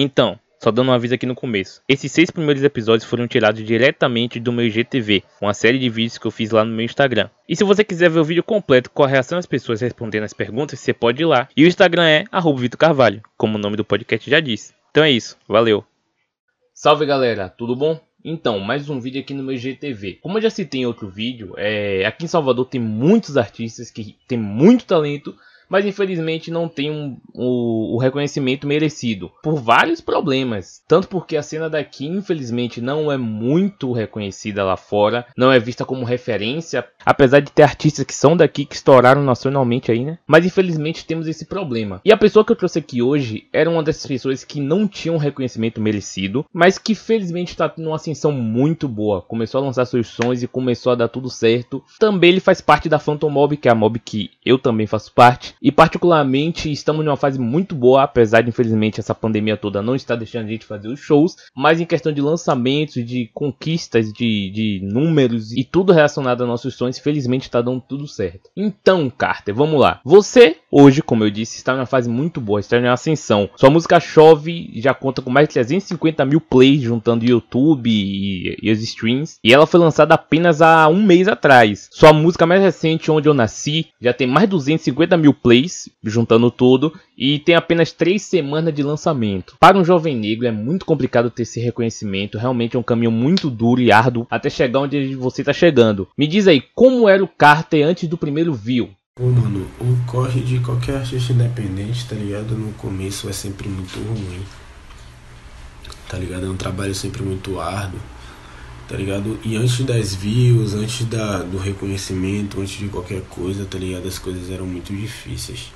Então, só dando um aviso aqui no começo. Esses seis primeiros episódios foram tirados diretamente do meu IGTV, uma série de vídeos que eu fiz lá no meu Instagram. E se você quiser ver o vídeo completo com a reação das pessoas respondendo as perguntas, você pode ir lá. E o Instagram é Vitor Carvalho, como o nome do podcast já diz. Então é isso, valeu! Salve galera, tudo bom? Então, mais um vídeo aqui no meu IGTV. Como eu já citei em outro vídeo, é... aqui em Salvador tem muitos artistas que têm muito talento, mas infelizmente não tem um, o, o, reconhecimento merecido por vários problemas. Tanto porque a cena daqui, infelizmente, não é muito reconhecida lá fora, não é vista como referência, apesar de ter artistas que são daqui que estouraram nacionalmente aí, né? Mas infelizmente temos esse problema. E a pessoa que eu trouxe aqui hoje era uma dessas pessoas que não tinham um reconhecimento merecido, mas que felizmente está tendo uma ascensão muito boa. Começou a lançar seus sons e começou a dar tudo certo. Também ele faz parte da Phantom Mob, que é a mob que eu também faço parte. E particularmente estamos numa fase muito boa, apesar de infelizmente essa pandemia toda não estar deixando a gente fazer os shows, mas em questão de lançamentos, de conquistas, de, de números e tudo relacionado aos nossos felizmente está dando tudo certo. Então, Carter, vamos lá. Você hoje, como eu disse, está numa fase muito boa, está em ascensão. Sua música Chove já conta com mais de 350 mil plays juntando YouTube e, e os streams, e ela foi lançada apenas há um mês atrás. Sua música mais recente, Onde Eu Nasci, já tem mais de 250 mil plays, juntando tudo, e tem apenas três semanas de lançamento. Para um jovem negro é muito complicado ter esse reconhecimento, realmente é um caminho muito duro e árduo até chegar onde você está chegando. Me diz aí, como era o Carter antes do primeiro view? Pô, mano, o corre de qualquer artista independente, tá ligado? No começo é sempre muito ruim. Tá ligado? É um trabalho sempre muito árduo tá ligado? E antes das views, antes da, do reconhecimento, antes de qualquer coisa, tá ligado? As coisas eram muito difíceis.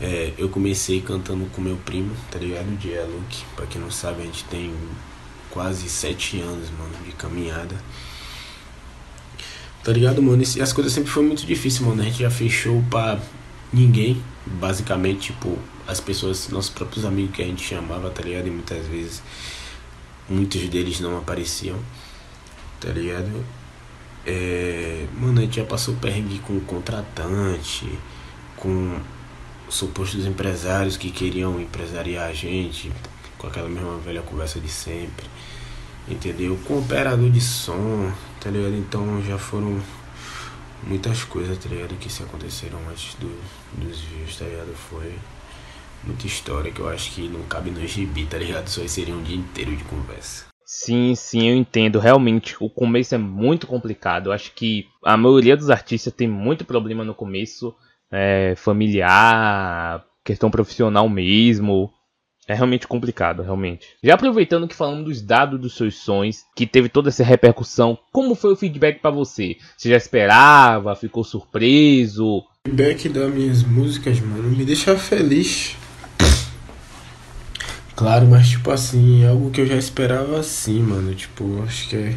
É, eu comecei cantando com meu primo, tá ligado? O Dia Luke. Pra quem não sabe, a gente tem quase sete anos, mano, de caminhada. Tá ligado, mano? E as coisas sempre foram muito difíceis, mano. A gente já fechou pra ninguém, basicamente, tipo, as pessoas, nossos próprios amigos que a gente chamava, tá ligado? E muitas vezes muitos deles não apareciam tá ligado? É, mano, a gente já passou perrengue com contratante, com supostos empresários que queriam empresariar a gente, com aquela mesma velha conversa de sempre, entendeu? Com operador de som, tá ligado? Então já foram muitas coisas, tá ligado? Que se aconteceram antes do, dos vídeos, tá ligado? Foi muita história que eu acho que não cabe no gibi, tá ligado? Só seria um dia inteiro de conversa. Sim, sim, eu entendo. Realmente, o começo é muito complicado. Eu acho que a maioria dos artistas tem muito problema no começo, é, familiar, questão profissional mesmo. É realmente complicado, realmente. Já aproveitando que falamos dos dados dos seus sons, que teve toda essa repercussão, como foi o feedback para você? Você já esperava? Ficou surpreso? O feedback das minhas músicas, mano, me deixa feliz. Claro, mas tipo assim, é algo que eu já esperava assim, mano. Tipo, acho que é.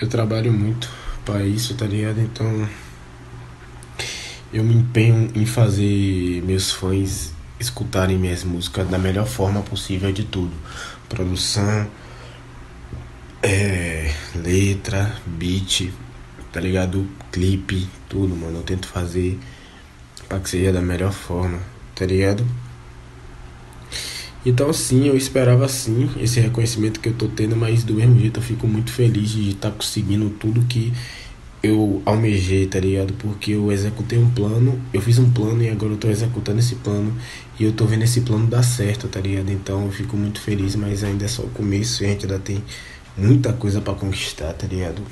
Eu trabalho muito para isso, tá ligado? Então. Eu me empenho em fazer meus fãs escutarem minhas músicas da melhor forma possível de tudo. Produção, é, letra, beat, tá ligado? Clipe, tudo, mano. Eu tento fazer pra que seja da melhor forma, tá ligado? Então sim, eu esperava sim esse reconhecimento que eu tô tendo, mas do mesmo jeito eu fico muito feliz de estar tá conseguindo tudo que eu almejei, tá ligado? Porque eu executei um plano, eu fiz um plano e agora eu tô executando esse plano e eu tô vendo esse plano dar certo, tá ligado? Então eu fico muito feliz, mas ainda é só o começo e a gente ainda tem muita coisa para conquistar, tá ligado?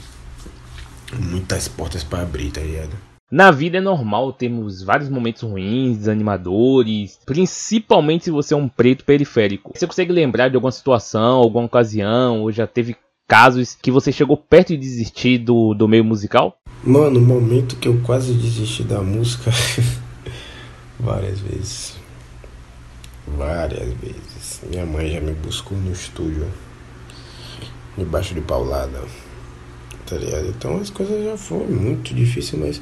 Muitas portas para abrir, tá ligado? Na vida é normal termos vários momentos ruins, desanimadores, principalmente se você é um preto periférico. Você consegue lembrar de alguma situação, alguma ocasião, ou já teve casos que você chegou perto de desistir do, do meio musical? Mano, o momento que eu quase desisti da música, várias vezes. Várias vezes. Minha mãe já me buscou no estúdio, debaixo de paulada, tá ligado? Então as coisas já foram muito difíceis, mas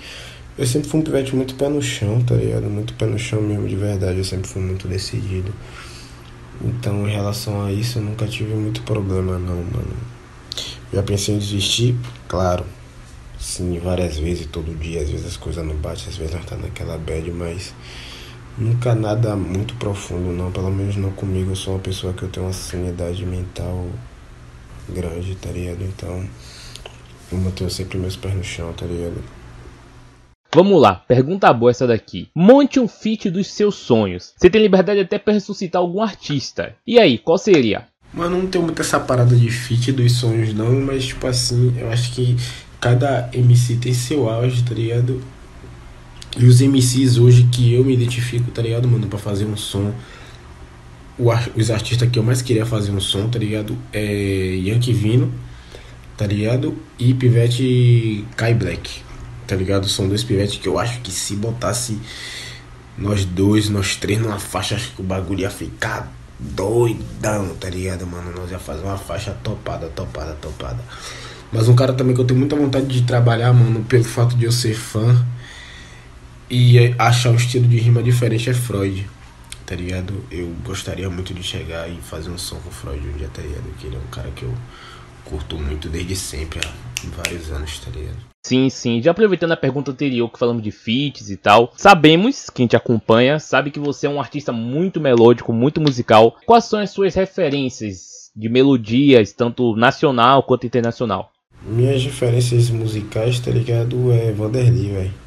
eu sempre fui um pivete muito pé no chão, tá ligado? Muito pé no chão mesmo, de verdade. Eu sempre fui muito decidido. Então, em relação a isso, eu nunca tive muito problema, não, mano. Já pensei em desistir? Claro. Sim, várias vezes, todo dia. Às vezes as coisas não batem, às vezes nós tá naquela bad, mas Nunca nada muito profundo, não. Pelo menos não comigo. Eu sou uma pessoa que eu tenho uma sanidade mental grande, tá ligado? Então, eu mantenho sempre meus pés no chão, tá ligado? Vamos lá, pergunta boa essa daqui. Monte um feat dos seus sonhos. Você tem liberdade até para ressuscitar algum artista. E aí, qual seria? Mano, não tenho muito essa parada de feat dos sonhos não, mas tipo assim, eu acho que cada MC tem seu auge, tá ligado? E os MCs hoje que eu me identifico, tá ligado, mano, pra fazer um som. Os artistas que eu mais queria fazer um som, tá ligado? É Yankee Vino, tá ligado? E Pivete Kai Black, tá ligado? São dois pivetes que eu acho que se botasse nós dois, nós três numa faixa, acho que o bagulho ia ficar doidão, tá ligado, mano? Nós ia fazer uma faixa topada, topada, topada. Mas um cara também que eu tenho muita vontade de trabalhar, mano, pelo fato de eu ser fã e achar um estilo de rima diferente é Freud, tá ligado? Eu gostaria muito de chegar e fazer um som com Freud um dia, tá ligado? Que ele é um cara que eu curto muito desde sempre, vários anos, tá ligado? Sim, sim. Já aproveitando a pergunta anterior que falamos de feats e tal, sabemos, quem te acompanha, sabe que você é um artista muito melódico, muito musical. Quais são as suas referências de melodias, tanto nacional quanto internacional? Minhas referências musicais, tá ligado? É Vanderly, velho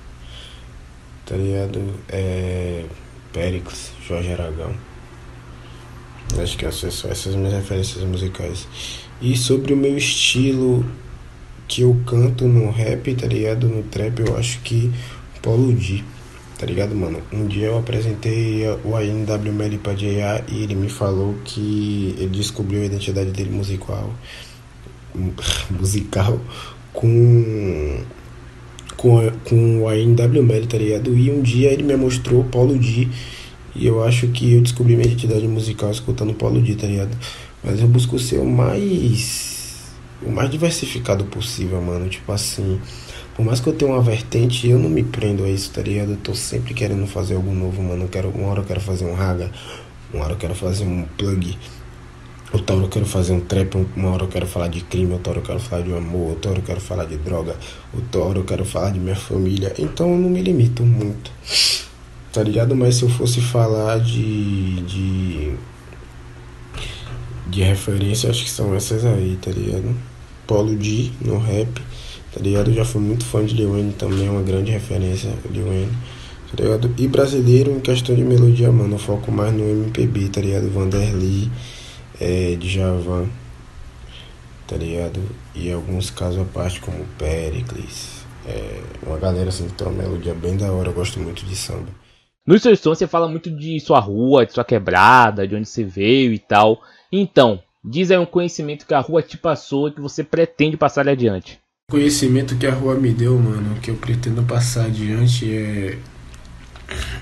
tá ligado? É. Pericles, Jorge Aragão. Acho que essas são essas minhas referências musicais. E sobre o meu estilo que eu canto no rap, tá ligado? No trap, eu acho que Paulo D, tá ligado, mano? Um dia eu apresentei o ANWML pra JA e ele me falou que ele descobriu a identidade dele musical musical com com, com o ANWML, tá ligado? E um dia ele me mostrou Paulo D. E eu acho que eu descobri minha identidade musical escutando Paulo D, tá ligado? Mas eu busco ser o mais. O mais diversificado possível, mano. Tipo assim. Por mais que eu tenha uma vertente, eu não me prendo a isso, tá ligado? Eu tô sempre querendo fazer algo novo, mano. Eu quero, uma hora eu quero fazer um raga, uma hora eu quero fazer um plug Outra hora eu quero fazer um trap, uma hora eu quero falar de crime, outra hora eu quero falar de amor, outra hora eu quero falar de droga, outra hora eu quero falar de minha família. Então eu não me limito muito, tá ligado? Mas se eu fosse falar de. de. de referência, acho que são essas aí, tá ligado? Polo D no rap, tá ligado? Eu já fui muito fã de Lil Wayne também, é uma grande referência, Lil Wayne, tá ligado? E brasileiro em questão de melodia, mano, eu foco mais no MPB, tá ligado? Vanderly é, de Javan, tá ligado? E alguns casos à parte, como Pericles. É, uma galera assim que tem uma melodia bem da hora, eu gosto muito de samba. Nos seus sons você fala muito de sua rua, de sua quebrada, de onde você veio e tal. Então, diz aí um conhecimento que a rua te passou e que você pretende passar adiante. Conhecimento que a rua me deu, mano, que eu pretendo passar adiante é.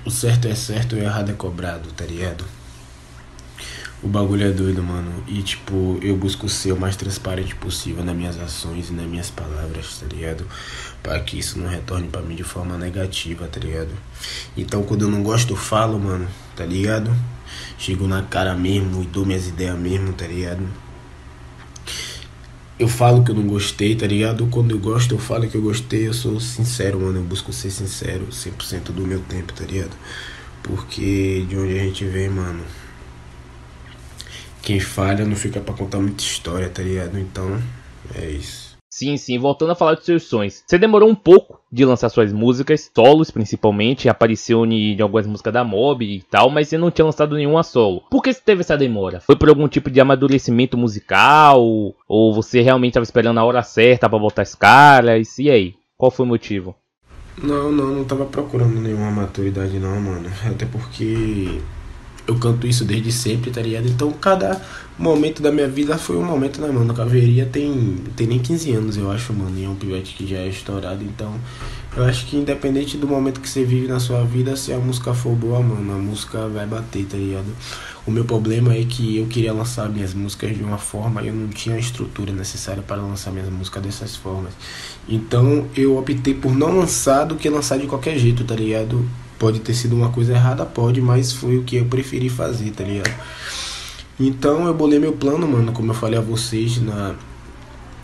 O certo é certo o errado é cobrado, tá ligado? O bagulho é doido, mano. E tipo, eu busco ser o mais transparente possível nas minhas ações e nas minhas palavras, tá ligado? Para que isso não retorne para mim de forma negativa, tá ligado? Então quando eu não gosto, eu falo, mano, tá ligado? Chego na cara mesmo e dou minhas ideias mesmo, tá ligado? Eu falo que eu não gostei, tá ligado? Quando eu gosto, eu falo que eu gostei. Eu sou sincero, mano. Eu busco ser sincero 100% do meu tempo, tá ligado? Porque de onde a gente vem, mano quem falha não fica para contar muita história, tá ligado? Então, é isso. Sim, sim, voltando a falar dos seus sonhos. Você demorou um pouco de lançar suas músicas, solos principalmente, apareceu em algumas músicas da Mob e tal, mas você não tinha lançado nenhuma solo. Por que você teve essa demora? Foi por algum tipo de amadurecimento musical? Ou você realmente estava esperando a hora certa para botar as caras? E aí? Qual foi o motivo? Não, não, não tava procurando nenhuma maturidade não, mano. Até porque eu canto isso desde sempre, tá ligado? Então cada momento da minha vida foi um momento, né, mano? Caveria tem, tem nem 15 anos, eu acho, mano. E é um pivete que já é estourado. Então, eu acho que independente do momento que você vive na sua vida, se a música for boa, mano, a música vai bater, tá ligado? O meu problema é que eu queria lançar minhas músicas de uma forma e eu não tinha a estrutura necessária para lançar minhas músicas dessas formas. Então, eu optei por não lançar do que lançar de qualquer jeito, tá ligado? Pode ter sido uma coisa errada, pode, mas foi o que eu preferi fazer, tá ligado? Então eu bolei meu plano, mano, como eu falei a vocês na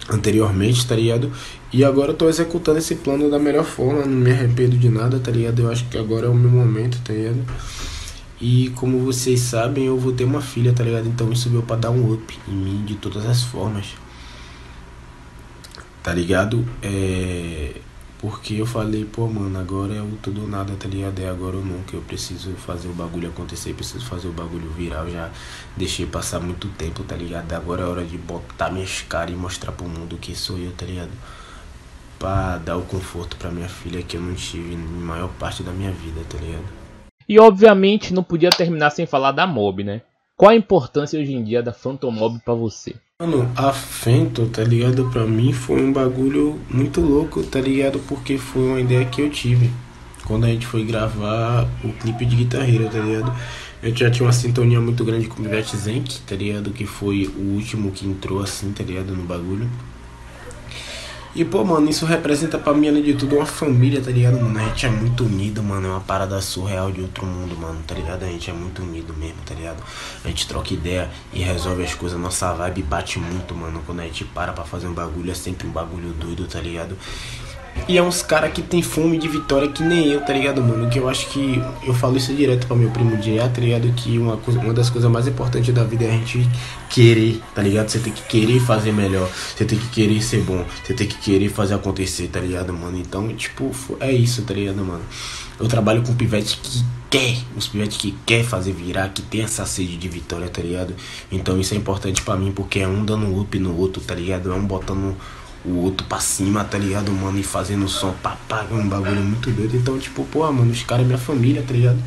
anteriormente, tá ligado? E agora eu tô executando esse plano da melhor forma, não me arrependo de nada, tá ligado? Eu acho que agora é o meu momento, tá ligado? E como vocês sabem, eu vou ter uma filha, tá ligado? Então isso veio pra dar um up em mim de todas as formas. Tá ligado? É. Porque eu falei, pô, mano, agora é o tudo ou nada, tá ligado? É agora ou nunca. Eu preciso fazer o bagulho acontecer, preciso fazer o bagulho virar. Eu já deixei passar muito tempo, tá ligado? Agora é hora de botar minhas caras e mostrar pro mundo quem sou eu, tá ligado? Pra dar o conforto pra minha filha que eu não tive em maior parte da minha vida, tá ligado? E obviamente não podia terminar sem falar da Mob, né? Qual a importância hoje em dia da Phantom Mob pra você? Mano, a Phantom, tá ligado? Pra mim foi um bagulho muito louco, tá ligado? Porque foi uma ideia que eu tive quando a gente foi gravar o clipe de guitarreira, tá ligado? Eu já tinha uma sintonia muito grande com o Ivete Zenk, tá ligado? Que foi o último que entrou assim, tá ligado? No bagulho. E, pô, mano, isso representa pra mim, além de tudo, uma família, tá ligado, mano? A gente é muito unido, mano. É uma parada surreal de outro mundo, mano, tá ligado? A gente é muito unido mesmo, tá ligado? A gente troca ideia e resolve as coisas. Nossa vibe bate muito, mano. Quando a gente para pra fazer um bagulho, é sempre um bagulho doido, tá ligado? E é uns cara que tem fome de vitória que nem eu, tá ligado, mano? Que eu acho que. Eu falo isso direto pra meu primo J.A., tá ligado? Que uma, coisa, uma das coisas mais importantes da vida é a gente querer, tá ligado? Você tem que querer fazer melhor. Você tem que querer ser bom. Você tem que querer fazer acontecer, tá ligado, mano? Então, tipo, é isso, tá ligado, mano? Eu trabalho com pivete que quer, os pivetes que quer fazer virar, que tem essa sede de vitória, tá ligado? Então isso é importante para mim porque é um dando up no outro, tá ligado? É um botando o outro pra cima, tá ligado, mano? E fazendo som, papá, um bagulho muito doido. Então, tipo, porra, mano, os caras é minha família, tá ligado?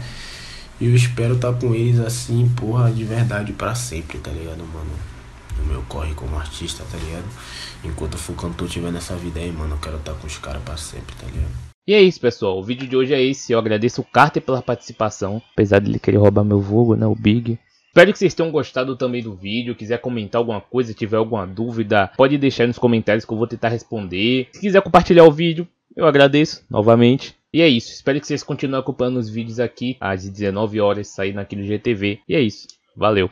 E eu espero estar tá com eles assim, porra, de verdade para sempre, tá ligado, mano? No meu corre como artista, tá ligado? Enquanto eu for cantor, tiver nessa vida aí, mano, eu quero estar tá com os caras pra sempre, tá ligado? E é isso, pessoal. O vídeo de hoje é esse. Eu agradeço o Carter pela participação. Apesar dele querer roubar meu vulgo, né? O Big. Espero que vocês tenham gostado também do vídeo. Quiser comentar alguma coisa, tiver alguma dúvida, pode deixar nos comentários que eu vou tentar responder. Se quiser compartilhar o vídeo, eu agradeço novamente. E é isso. Espero que vocês continuem acompanhando os vídeos aqui às 19 horas sair naquele GTV. E é isso. Valeu.